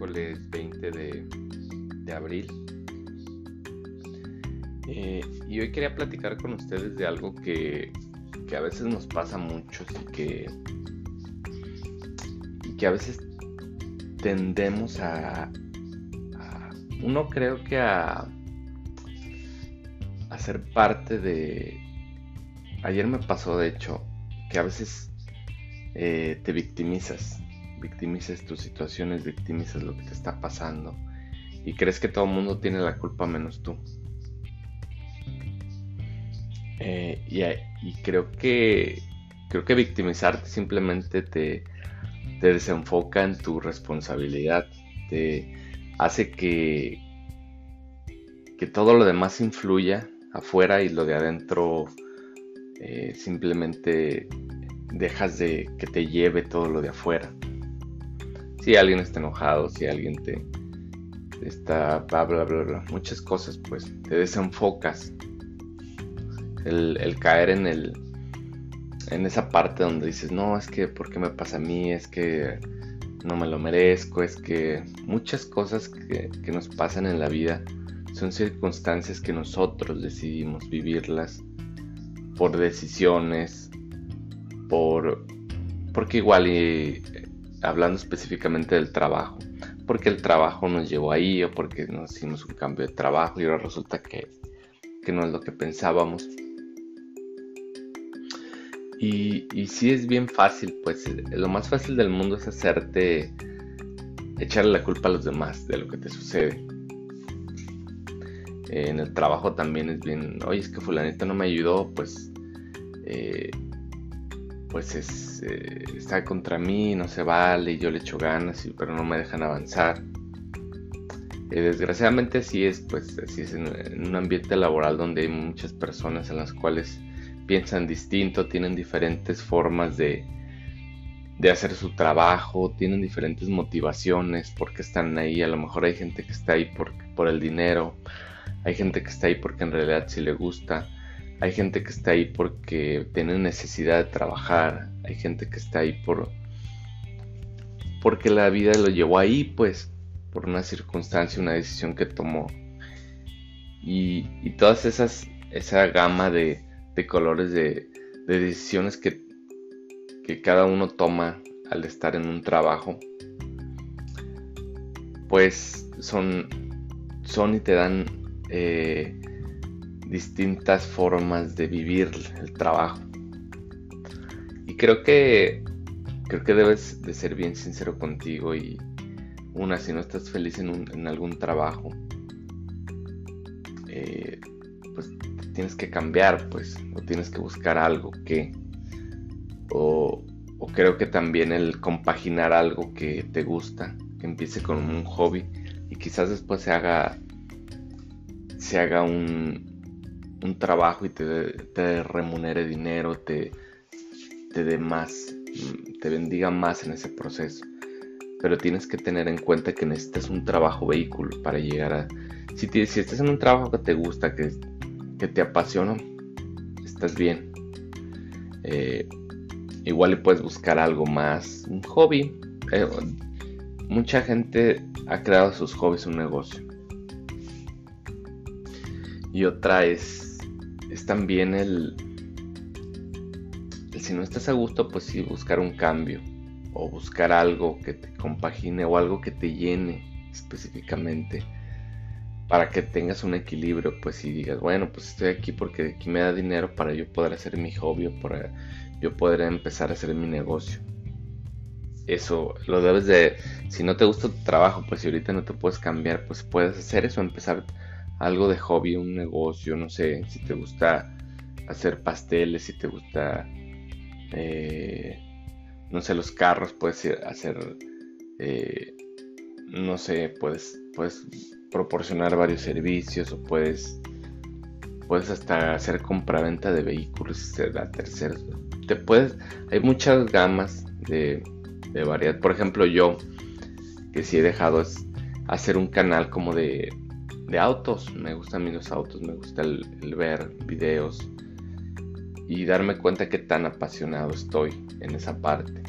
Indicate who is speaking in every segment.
Speaker 1: miércoles 20 de, abril. Eh, y hoy quería platicar con ustedes de algo que, a veces nos pasa mucho y que, que a veces tendemos a, uno creo que a, a ser parte de... Ayer me pasó de hecho que a veces eh, te victimizas victimizas tus situaciones, victimizas lo que te está pasando y crees que todo el mundo tiene la culpa menos tú. Eh, y, creo que creo que victimizarte simplemente te, te desenfoca en tu responsabilidad, te hace que, que todo lo demás influya afuera y lo de adentro eh, simplemente dejas de que te lleve todo lo de afuera si alguien está enojado, si alguien te está bla bla bla, bla muchas cosas, pues te desenfocas. El, caer en el en esa parte donde dices, no, es que ¿por qué me pasa a mí? Es que no me lo merezco, es que muchas cosas que, que nos pasan en la vida son circunstancias que nosotros decidimos vivirlas por decisiones, por porque igual y hablando específicamente del trabajo, porque el trabajo nos llevó ahí o porque nos hicimos un cambio de trabajo y ahora resulta que, no es lo que pensábamos. Y, y sí es bien fácil, pues lo más fácil del mundo es hacerte echarle la culpa a los demás de lo que te sucede. en el trabajo también es bien, oye, es que fulanito no me ayudó, pues eh, pues es, eh, está contra mí, no se vale, yo le echo ganas, pero no me dejan avanzar. Desgraciadamente así es, pues es en, un ambiente laboral donde hay muchas personas en las cuales piensan distinto, tienen diferentes formas de, de hacer su trabajo, tienen diferentes motivaciones, porque están ahí, a lo mejor hay gente que está ahí por, por el dinero, hay gente que está ahí porque en realidad sí le gusta, hay gente que está ahí porque tiene necesidad de trabajar. Hay gente que está ahí por porque la vida lo llevó ahí, pues, por una circunstancia, una decisión que tomó. Y, todas esas, esa gama de, de colores de, de decisiones que, que, cada uno toma al estar en un trabajo, pues son, son y te dan eh, distintas formas de vivir el trabajo. Y creo que creo que debes de ser bien sincero contigo y una, si no estás feliz en, algún trabajo, eh, pues tienes que cambiar, pues, o tienes que buscar algo que, o, o creo que también el compaginar algo que te gusta, que empiece con un hobby y quizás después se haga, se haga un, un trabajo y te, remunere dinero, te, te dé más, te bendiga más en ese proceso. Pero tienes que tener en cuenta que necesitas un trabajo vehículo para llegar a... Si, si estás en un trabajo que te gusta, que, que te apasiona, estás bien. Eh, igual puedes buscar algo más, un hobby. Eh, mucha gente ha creado sus hobbies un negocio. Y otra es es también el, si no estás a gusto, pues sí, buscar un cambio o buscar algo que te compagine o algo que te llene específicamente para que tengas un equilibrio, pues y digas, bueno, pues estoy aquí porque aquí me da dinero para yo poder hacer mi hobby para yo poder empezar a hacer mi negocio. Eso lo debes de, si no te gusta tu trabajo, pues si ahorita no te puedes cambiar, pues puedes hacer eso, empezar algo de hobby, un negocio, no sé, si te gusta hacer pasteles, si te gusta, eh, no sé, los carros, puedes hacer, eh, no sé, puedes, puedes proporcionar varios servicios o puedes, puedes hasta hacer compraventa de vehículos, la tercera, te puedes, hay muchas gamas de, de variedad, por ejemplo yo, que si he dejado es hacer un canal como de de autos. Me gustan a mí los autos, me gusta el, ver videos y darme cuenta que tan apasionado estoy en esa parte.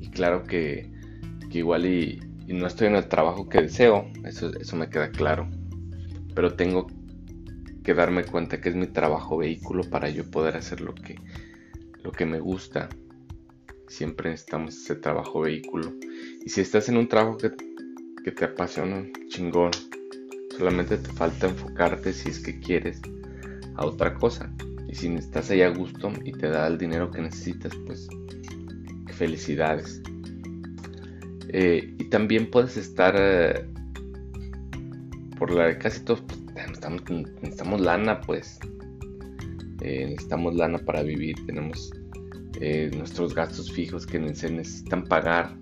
Speaker 1: Y claro que que igual y, no estoy en el trabajo que deseo, eso, eso me queda claro. Pero tengo que darme cuenta que es mi trabajo vehículo para yo poder hacer lo que, lo que me gusta. Siempre necesitamos ese trabajo vehículo. Y si estás en un trabajo que, que te apasiona, chingón. Solamente te falta enfocarte si es que quieres a otra cosa. Y si estás ahí a gusto y te da el dinero que necesitas, pues felicidades. Eh, y también puedes estar eh, por la casi todos pues, necesitamos, lana, pues eh, necesitamos lana para vivir. Tenemos nuestros gastos fijos que se necesitan pagar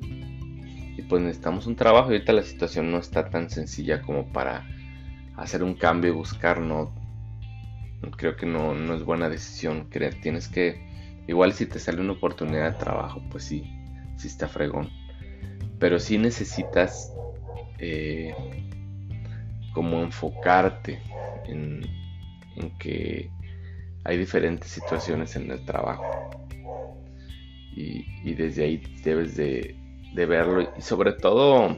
Speaker 1: pues necesitamos un trabajo. Y ahorita la situación no está tan sencilla como para hacer un cambio y buscar, no, creo que no, no es buena decisión. Creer, tienes que, igual si te sale una oportunidad de trabajo, pues sí, sí está fregón. Pero sí necesitas eh, como enfocarte en, que hay diferentes situaciones en el trabajo. Y, desde ahí debes de, de verlo. Y sobre todo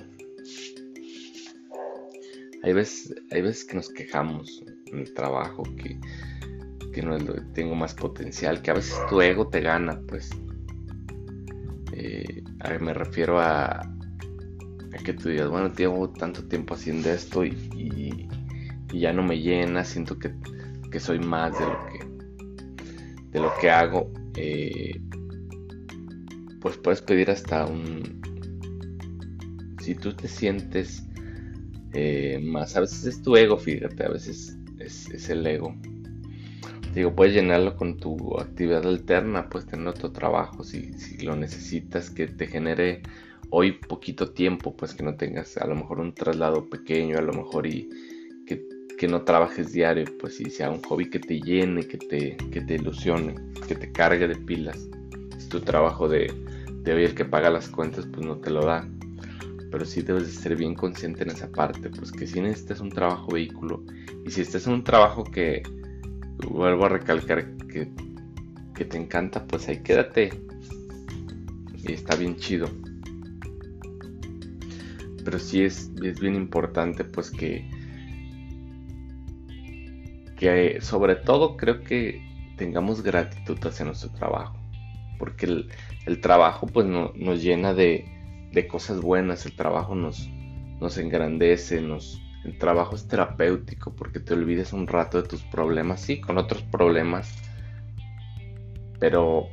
Speaker 1: hay veces, hay veces que nos quejamos en el trabajo, que, no tengo más potencial, que a veces tu ego te gana, pues. Eh, me refiero a, a, que tú digas, bueno, llevo tanto tiempo haciendo esto y, ya no me llena, siento que, soy más de lo que, de lo que hago. Eh, pues puedes pedir hasta un... Si tú te sientes eh, más a veces es tu ego, fíjate, a veces es, el ego. Digo, puedes llenarlo con tu actividad alterna, puedes tener otro trabajo si, lo necesitas, que te genere hoy poquito tiempo, pues que no tengas a lo mejor un traslado pequeño, a lo mejor y que, no trabajes diario, pues si sea un hobby que te llene, que te, que te ilusione, que te cargue de pilas. Si tu trabajo de, de hoy el que paga las cuentas, pues no te lo da pero sí debes de ser bien consciente en esa parte, pues que si necesitas un trabajo vehículo y si estás en un trabajo que, vuelvo a recalcar, que, te encanta, pues ahí quédate y está bien chido. Pero sí es, es bien importante pues que, que sobre todo creo que tengamos gratitud hacia nuestro trabajo, porque el, trabajo pues no, nos llena de, de cosas buenas, el trabajo nos, nos engrandece, nos, el trabajo es terapéutico porque te olvides un rato de tus problemas, sí, con otros problemas, pero,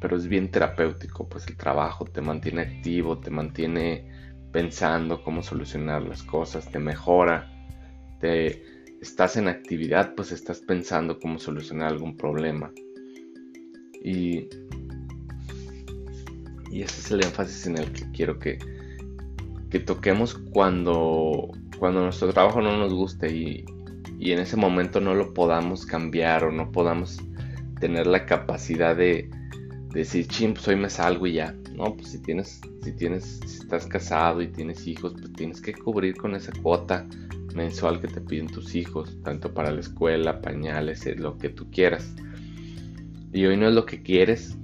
Speaker 1: pero es bien terapéutico, pues el trabajo te mantiene activo, te mantiene pensando cómo solucionar las cosas, te mejora, te estás en actividad, pues estás pensando cómo solucionar algún problema. Y y ese es el énfasis en el que quiero que, que toquemos cuando, cuando nuestro trabajo no nos guste y, en ese momento no lo podamos cambiar o no podamos tener la capacidad de, decir, chim, pues hoy me salgo y ya. No, pues si tienes, si tienes, si estás casado y tienes hijos, pues tienes que cubrir con esa cuota mensual que te piden tus hijos, tanto para la escuela, pañales, eh, lo que tú quieras. Y hoy no es lo que quieres,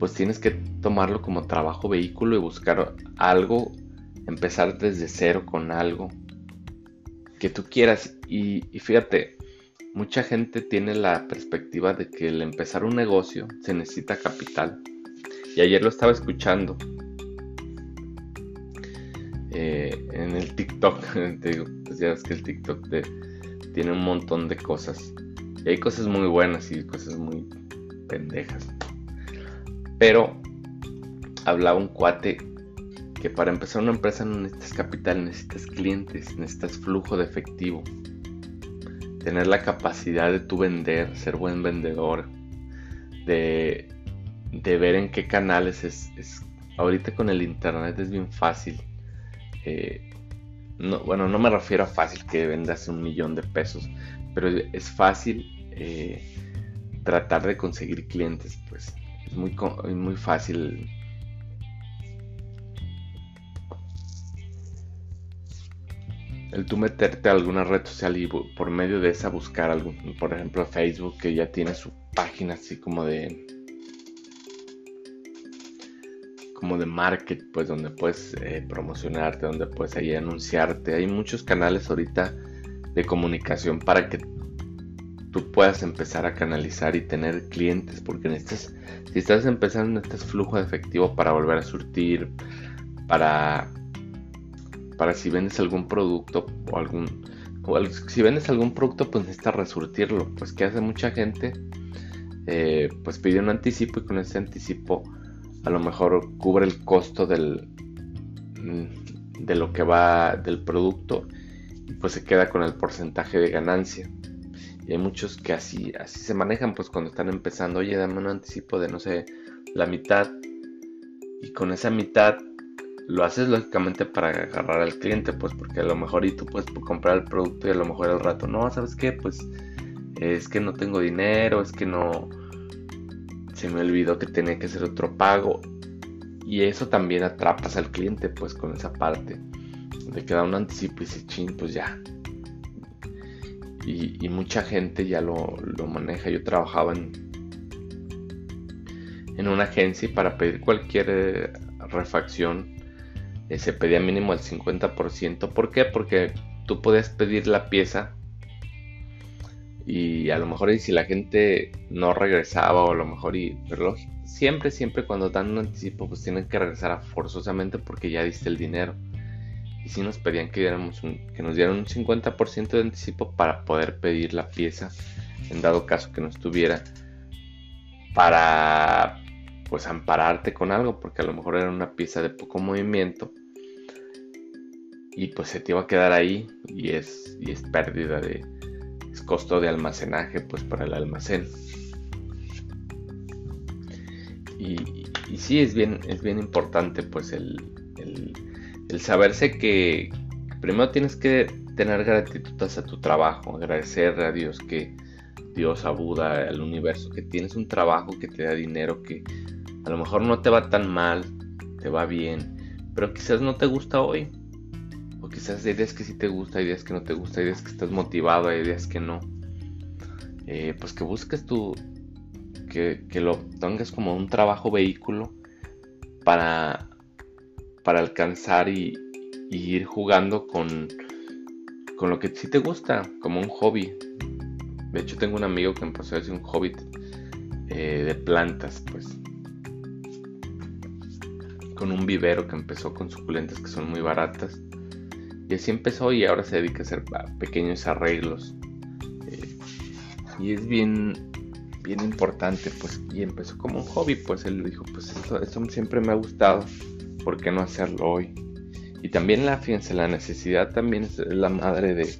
Speaker 1: pues tienes que tomarlo como trabajo vehículo y buscar algo, empezar desde cero con algo que tú quieras. Y, fíjate, mucha gente tiene la perspectiva de que el empezar un negocio se necesita capital. Y ayer lo estaba escuchando eh, en el TikTok. Digo, pues ya ves que el TikTok tiene un montón de cosas. Y hay cosas muy buenas y cosas muy pendejas. Pero hablaba un cuate que para empezar una empresa no necesitas capital, necesitas clientes, necesitas flujo de efectivo. Tener la capacidad de tú vender, ser buen vendedor, de, ver en qué canales es, Ahorita con el internet es bien fácil. Eh, no, bueno, no me refiero a fácil que vendas un millón de pesos, pero es fácil eh, tratar de conseguir clientes, es muy, muy fácil el tú meterte a alguna red social y por medio de esa buscar algo, por ejemplo Facebook que ya tiene su página así como de como de market, pues donde puedes eh, promocionarte, donde puedes ahí anunciarte. Hay muchos canales ahorita de comunicación para que tú puedas empezar a canalizar y tener clientes, porque necesitas, si estás empezando, necesitas flujo de efectivo para volver a surtir, para, para si vendes algún producto o algún, si vendes algún producto, pues necesitas resurtirlo, pues que hace mucha gente, eh, pues pide un anticipo y con ese anticipo a lo mejor cubre el costo del, mm, de lo que va del producto y pues se queda con el porcentaje de ganancia. Y hay muchos que así, así se manejan, pues cuando están empezando, oye, dame un anticipo de, no sé, la mitad. Y con esa mitad lo haces lógicamente para agarrar al cliente, pues porque a lo mejor y tú puedes comprar el producto y a lo mejor al rato, no, ¿sabes qué? Pues es que no tengo dinero, es que no, se me olvidó que tenía que hacer otro pago. Y eso también atrapas al cliente, pues con esa parte de que da un anticipo y se ching, pues ya. Y, mucha gente ya lo, maneja. Yo trabajaba en, en una agencia y para pedir cualquier eh, refacción eh, se pedía mínimo el 50%. ¿Por qué? Porque tú puedes pedir la pieza y a lo mejor y si la gente no regresaba o a lo mejor y pero siempre siempre cuando dan un anticipo pues tienen que regresar forzosamente porque ya diste el dinero y si nos pedían que diéramos que nos dieran un 50% de anticipo para poder pedir la pieza en dado caso que no estuviera para pues ampararte con algo porque a lo mejor era una pieza de poco movimiento y pues se te iba a quedar ahí y es y es pérdida de costo de almacenaje pues para el almacén. Y, y sí es bien, es bien importante pues el, el, saberse que primero tienes que tener gratitud hacia tu trabajo, agradecer a Dios que Dios, a Buda, al universo, que tienes un trabajo que te da dinero, que a lo mejor no te va tan mal, te va bien, pero quizás no te gusta hoy quizás hay días que sí te gusta, hay días que no te gusta, hay días que estás motivado, hay días que no. Eh, pues que busques tu. Que, lo tengas como un trabajo vehículo para, para alcanzar y, ir jugando con, con lo que sí te gusta, como un hobby. De hecho, tengo un amigo que empezó a hacer un hobby eh, de plantas, pues. Con un vivero que empezó con suculentas que son muy baratas y así empezó y ahora se dedica a hacer pequeños arreglos. Eh, y es bien, bien importante, pues, y empezó como un hobby, pues él dijo, pues eso, siempre me ha gustado, ¿por qué no hacerlo hoy? Y también la, fíjense, la necesidad también es la madre de,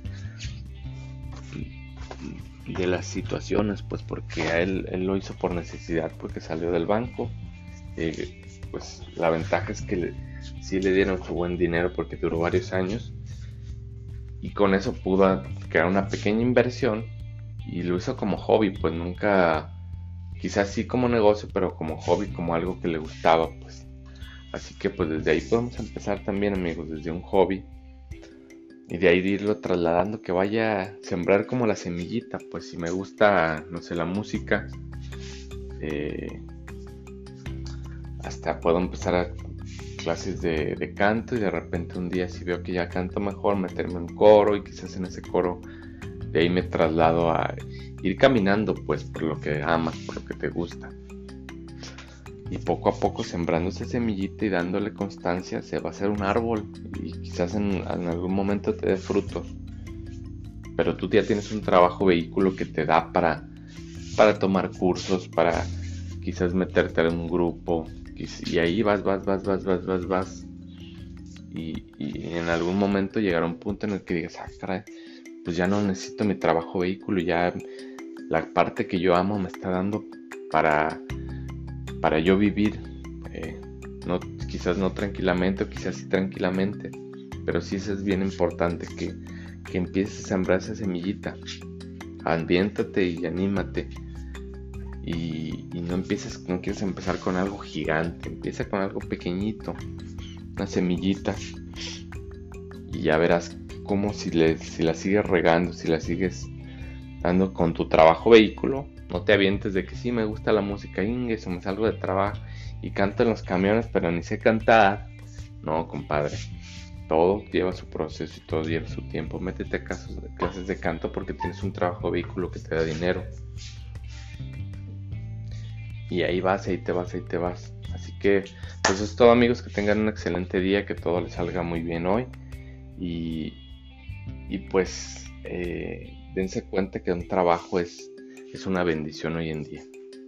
Speaker 1: de las situaciones, pues porque a él, él lo hizo por necesidad, porque salió del banco. Eh, pues la ventaja es que sí le dieron su buen dinero porque duró varios años y con eso pudo crear una pequeña inversión y lo hizo como hobby, pues nunca, quizás sí como negocio, pero como hobby, como algo que le gustaba, pues. Así que pues desde ahí podemos empezar también amigos, desde un hobby y de ahí irlo trasladando, que vaya a sembrar como la semillita, pues si me gusta, no sé, la música, eh, hasta puedo empezar a clases de, canto y de repente un día si veo que ya canto mejor, meterme en coro y quizás en ese coro de ahí me traslado a ir caminando pues por lo que amas, por lo que te gusta. Y poco a poco sembrando esa semillita y dándole constancia se va a hacer un árbol y quizás en, algún momento te dé frutos. Pero tú ya tienes un trabajo vehículo que te da para, para tomar cursos, para quizás meterte en un grupo, y, ahí vas, vas, vas, vas, vas, vas, vas. Y, en algún momento llegará un punto en el que digas, ah, caray, pues ya no necesito mi trabajo vehículo, ya la parte que yo amo me está dando para, para yo vivir. Eh, no, quizás no tranquilamente o quizás sí tranquilamente, pero sí eso es bien importante que, que empieces a sembrar esa semillita. Ambiéntate y anímate y, no empieces, no quieres empezar con algo gigante, empieza con algo pequeñito, una semillita y ya verás cómo si, le, si la sigues regando, si la sigues dando con tu trabajo vehículo, no te avientes de que sí me gusta la música, inglés o me salgo de trabajo y canto en los camiones, pero ni sé cantar. No, compadre. Todo lleva su proceso y todo lleva su tiempo. Métete a clases de canto porque tienes un trabajo vehículo que te da dinero. Y ahí vas, ahí te vas, ahí te vas. Así que, pues es todo amigos, que tengan un excelente día, que todo les salga muy bien hoy. Y, y pues eh, dense cuenta que un trabajo es, es una bendición hoy en día.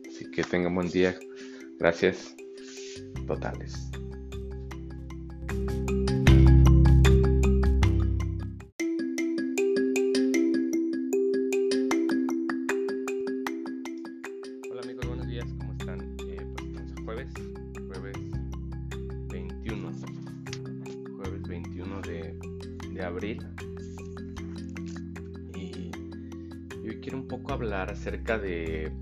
Speaker 1: Así que tengan buen día. Gracias totales. Acerca de,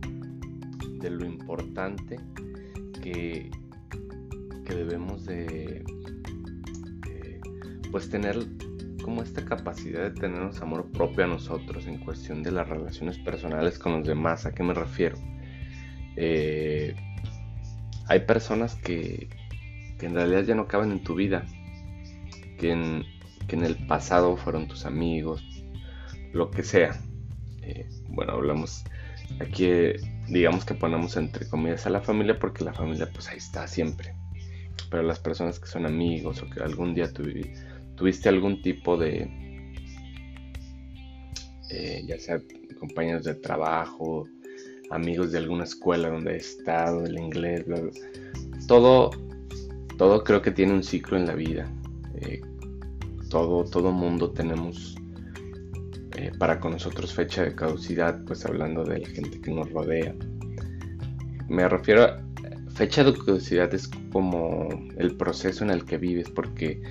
Speaker 1: de lo importante que, que debemos de, pues tener como esta capacidad de tenernos amor propio a nosotros en cuestión de las relaciones personales con los demás. ¿A qué me refiero? Eh, hay personas que, que, en realidad ya no caben en tu vida, que en, que en el pasado fueron tus amigos, lo que sea. Eh, bueno, hablamos aquí digamos que ponemos entre comillas a la familia porque la familia pues ahí está siempre. Pero las personas que son amigos o que algún día tuviste algún tipo de, eh, ya sea compañeros de trabajo, amigos de alguna escuela donde he estado, el inglés, todo, todo creo que tiene un ciclo en la vida. Eh, todo, todo mundo tenemos eh, para con nosotros fecha de caducidad, pues hablando de la gente que nos rodea. Me refiero a fecha de caducidad es como el proceso en el que vives, porque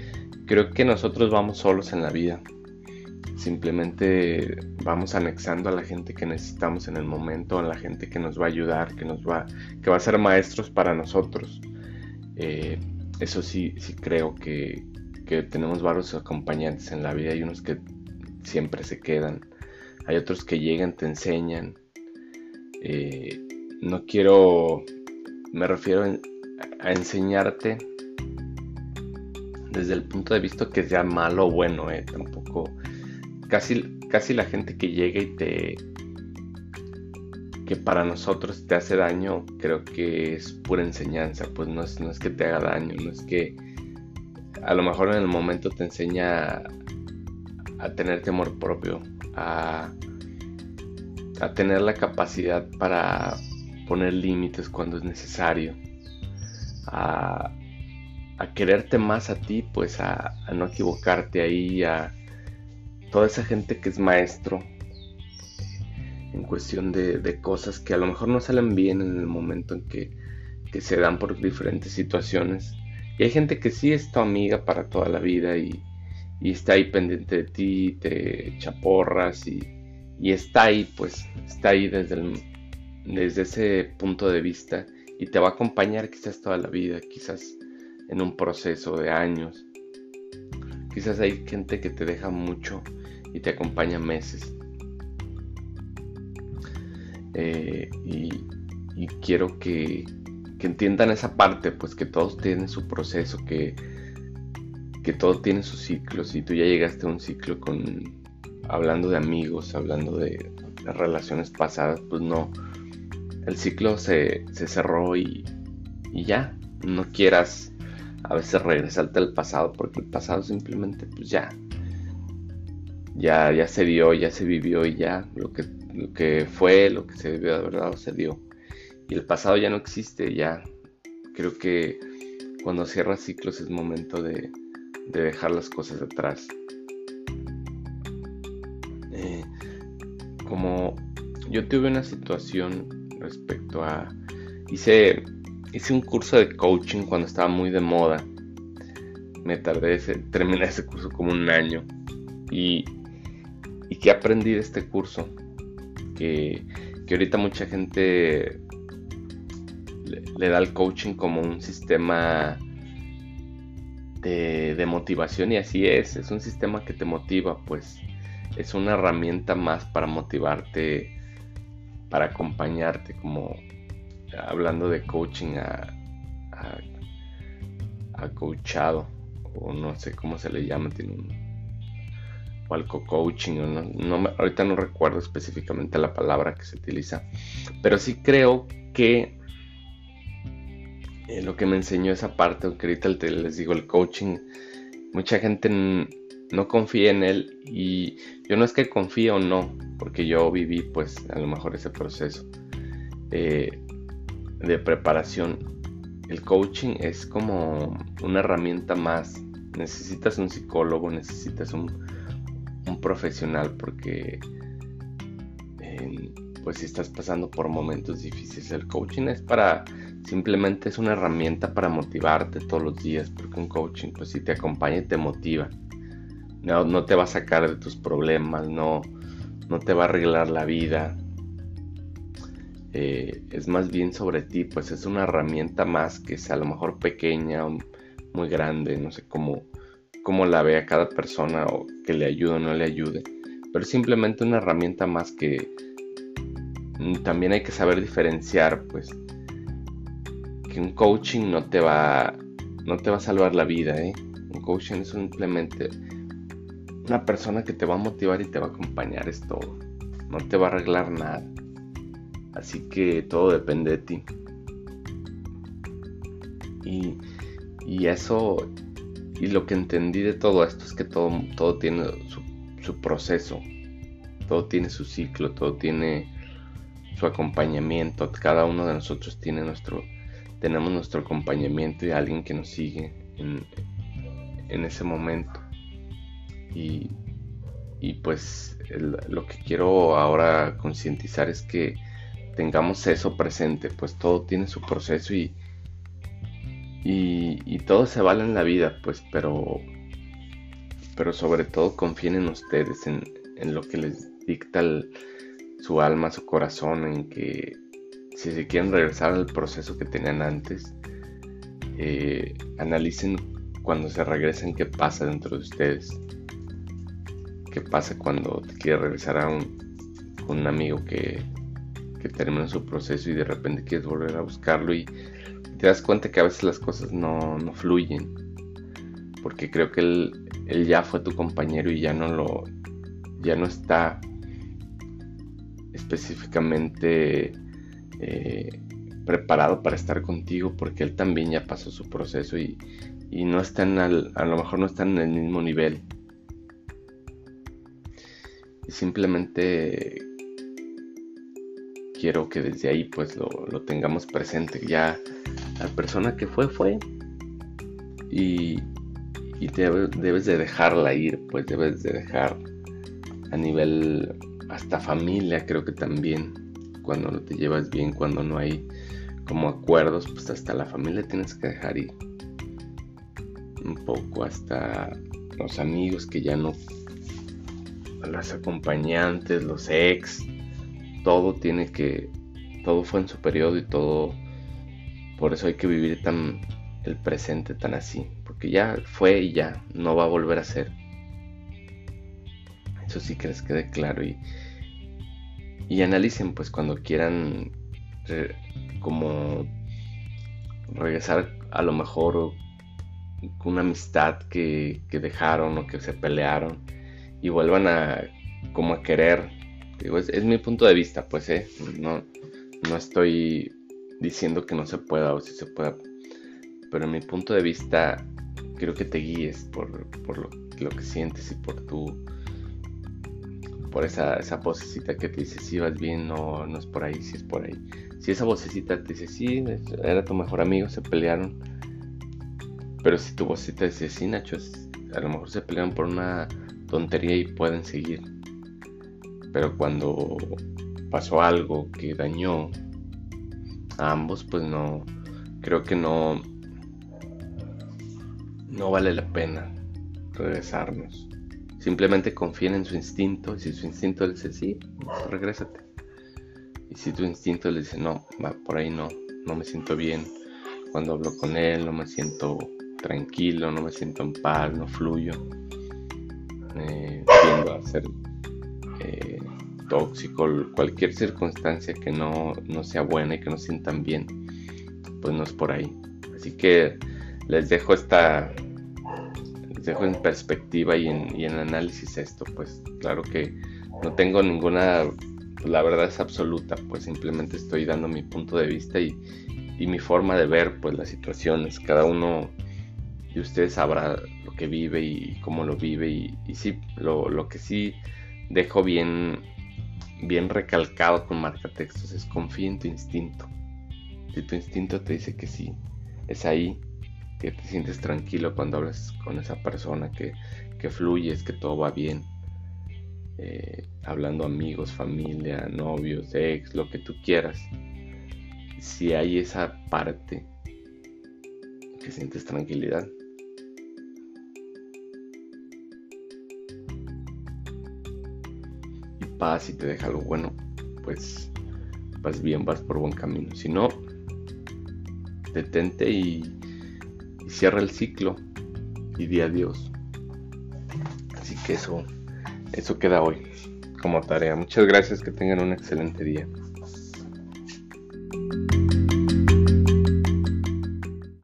Speaker 1: creo que nosotros vamos solos en la vida. Simplemente vamos anexando a la gente que necesitamos en el momento, a la gente que nos va a ayudar, que nos va, que va a ser maestros para nosotros. Eh, eso sí, sí creo que, que tenemos varios acompañantes en la vida. Hay unos que siempre se quedan. Hay otros que llegan, te enseñan. Eh, no quiero, me refiero a enseñarte desde el punto de vista que sea malo o bueno, eh, tampoco. Casi, casi la gente que llega y te. que para nosotros te hace daño, creo que es pura enseñanza. Pues no es, no es que te haga daño, no es que. A lo mejor en el momento te enseña a tener temor propio, a, a tener la capacidad para poner límites cuando es necesario, a, a quererte más a ti, pues a, no equivocarte ahí, a toda esa gente que es maestro en cuestión de, cosas que a lo mejor no salen bien en el momento en que, que, se dan por diferentes situaciones. Y hay gente que sí es tu amiga para toda la vida y, y está ahí pendiente de ti, te chaporras y, y está ahí, pues está ahí desde, el, desde ese punto de vista y te va a acompañar quizás toda la vida, quizás en un proceso de años. Quizás hay gente que te deja mucho y te acompaña meses. Eh, y, y, quiero que, que, entiendan esa parte, pues que todos tienen su proceso, que que todo tiene sus ciclos y tú ya llegaste a un ciclo con hablando de amigos, hablando de, relaciones pasadas, pues no, el ciclo se, cerró y, ya, no quieras a veces regresarte al pasado porque el pasado simplemente pues ya, ya, ya se dio, ya se vivió y ya lo que, lo que fue, lo que se debió de verdad se dio. Y el pasado ya no existe, ya creo que cuando cierras ciclos es momento de, de dejar las cosas atrás. Eh, como yo tuve una situación respecto a... Hice, hice un curso de coaching cuando estaba muy de moda. Me tardé, ese, terminé ese curso como un año. Y, y que aprendí de este curso. Que, que ahorita mucha gente le, da al coaching como un sistema de, motivación y así es, es un sistema que te motiva, pues es una herramienta más para motivarte, para acompañarte, como hablando de coaching a, acoachado o no sé cómo se le llama, tiene un o algo coaching, no, ahorita no recuerdo específicamente la palabra que se utiliza, pero sí creo que eh, lo que me enseñó esa parte, aunque ahorita les digo el coaching, mucha gente no confía en él y yo no es que confíe o no, porque yo viví pues a lo mejor ese proceso eh, de preparación. El coaching es como una herramienta más. Necesitas un psicólogo, necesitas un, un profesional porque eh, pues si estás pasando por momentos difíciles el coaching es para simplemente es una herramienta para motivarte todos los días porque un coaching pues si te acompaña y te motiva. No, no te va a sacar de tus problemas no, no te va a arreglar la vida. Eh, es más bien sobre ti pues es una herramienta más que es a lo mejor pequeña o muy grande no sé cómo cómo la ve a cada persona o que le ayude o no le ayude, pero simplemente una herramienta más que mm, también hay que saber diferenciar, pues un coaching no te va no te va a salvar la vida, ¿eh? Un coaching es simplemente una persona que te va a motivar y te va a acompañar, es todo. No te va a arreglar nada. Así que todo depende de ti. Y, y eso y lo que entendí de todo esto es que todo, todo tiene su, proceso, todo tiene su ciclo, todo tiene su acompañamiento. Cada uno de nosotros tiene nuestro, tenemos nuestro acompañamiento y alguien que nos sigue en, ese momento. Y, pues lo que quiero ahora concientizar es que tengamos eso presente, pues todo tiene su proceso y, y, todo se vale en la vida, pues, pero, pero sobre todo confíen en ustedes, en, lo que les dicta su alma, su corazón, en que si se quieren regresar al proceso que tenían antes, eh, analicen cuando se regresen qué pasa dentro de ustedes. ¿Qué pasa cuando te quieres regresar a un, amigo que, que termina su proceso y de repente quieres volver a buscarlo y te das cuenta que a veces las cosas no, fluyen. Porque creo que él, ya fue tu compañero y ya no lo. ya no está específicamente eh, preparado para estar contigo porque él también ya pasó su proceso y, no están al, a lo mejor no están en el mismo nivel. Y simplemente quiero que desde ahí pues lo, lo tengamos presente. Ya la persona que fue fue y, y debes de dejarla ir, pues debes de dejar a nivel hasta familia, creo que también cuando no te llevas bien, cuando no hay como acuerdos, pues hasta la familia tienes que dejar ir. Un poco hasta los amigos que ya no, las acompañantes, los ex, todo tiene que, todo fue en su periodo y todo por eso hay que vivir tan el presente tan así, porque ya fue y ya no va a volver a ser. Eso sí que les quede claro y y analicen pues cuando quieran como regresar a lo mejor con una amistad que, que, dejaron o que se pelearon y vuelvan a como a querer es, es, mi punto de vista pues eh no, no estoy diciendo que no se pueda o si se pueda. Pero en mi punto de vista, creo que te guíes por, lo, que sientes y por tu. Por esa, esa vocecita que te dice si vas bien, no, no es por ahí, si es por ahí. Si esa vocecita te dice sí, era tu mejor amigo, se pelearon. Pero si tu vocecita dice sí, Nacho, a lo mejor se pelearon por una tontería y pueden seguir. Pero cuando pasó algo que dañó a ambos, pues no, creo que no, no vale la pena regresarnos. Simplemente confíen en su instinto y si su instinto le dice sí, pues regrésate. Y si tu instinto le dice no, va por ahí no, no me siento bien. Cuando hablo con él, no me siento tranquilo, no me siento en paz, no fluyo. Eh, tiendo a ser eh, tóxico, cualquier circunstancia que no, sea buena y que no sientan bien, pues no es por ahí. Así que les dejo esta les dejo en perspectiva y en, análisis esto pues claro que no tengo ninguna la verdad es absoluta pues simplemente estoy dando mi punto de vista y, mi forma de ver pues las situaciones. Cada uno de ustedes sabrá lo que vive y cómo lo vive y, sí lo, lo que sí dejo bien bien recalcado con marcatextos es confía en tu instinto. Si tu instinto te dice que sí es ahí que te sientes tranquilo cuando hablas con esa persona, que, que fluyes, que todo va bien. Eh, hablando amigos, familia, novios, ex, lo que tú quieras. Si hay esa parte que sientes tranquilidad. Y paz y te deja algo bueno, pues vas bien, vas por buen camino. Si no, detente cierra el ciclo y di adiós. Así que eso, eso queda hoy como tarea. Muchas gracias, que tengan un excelente día.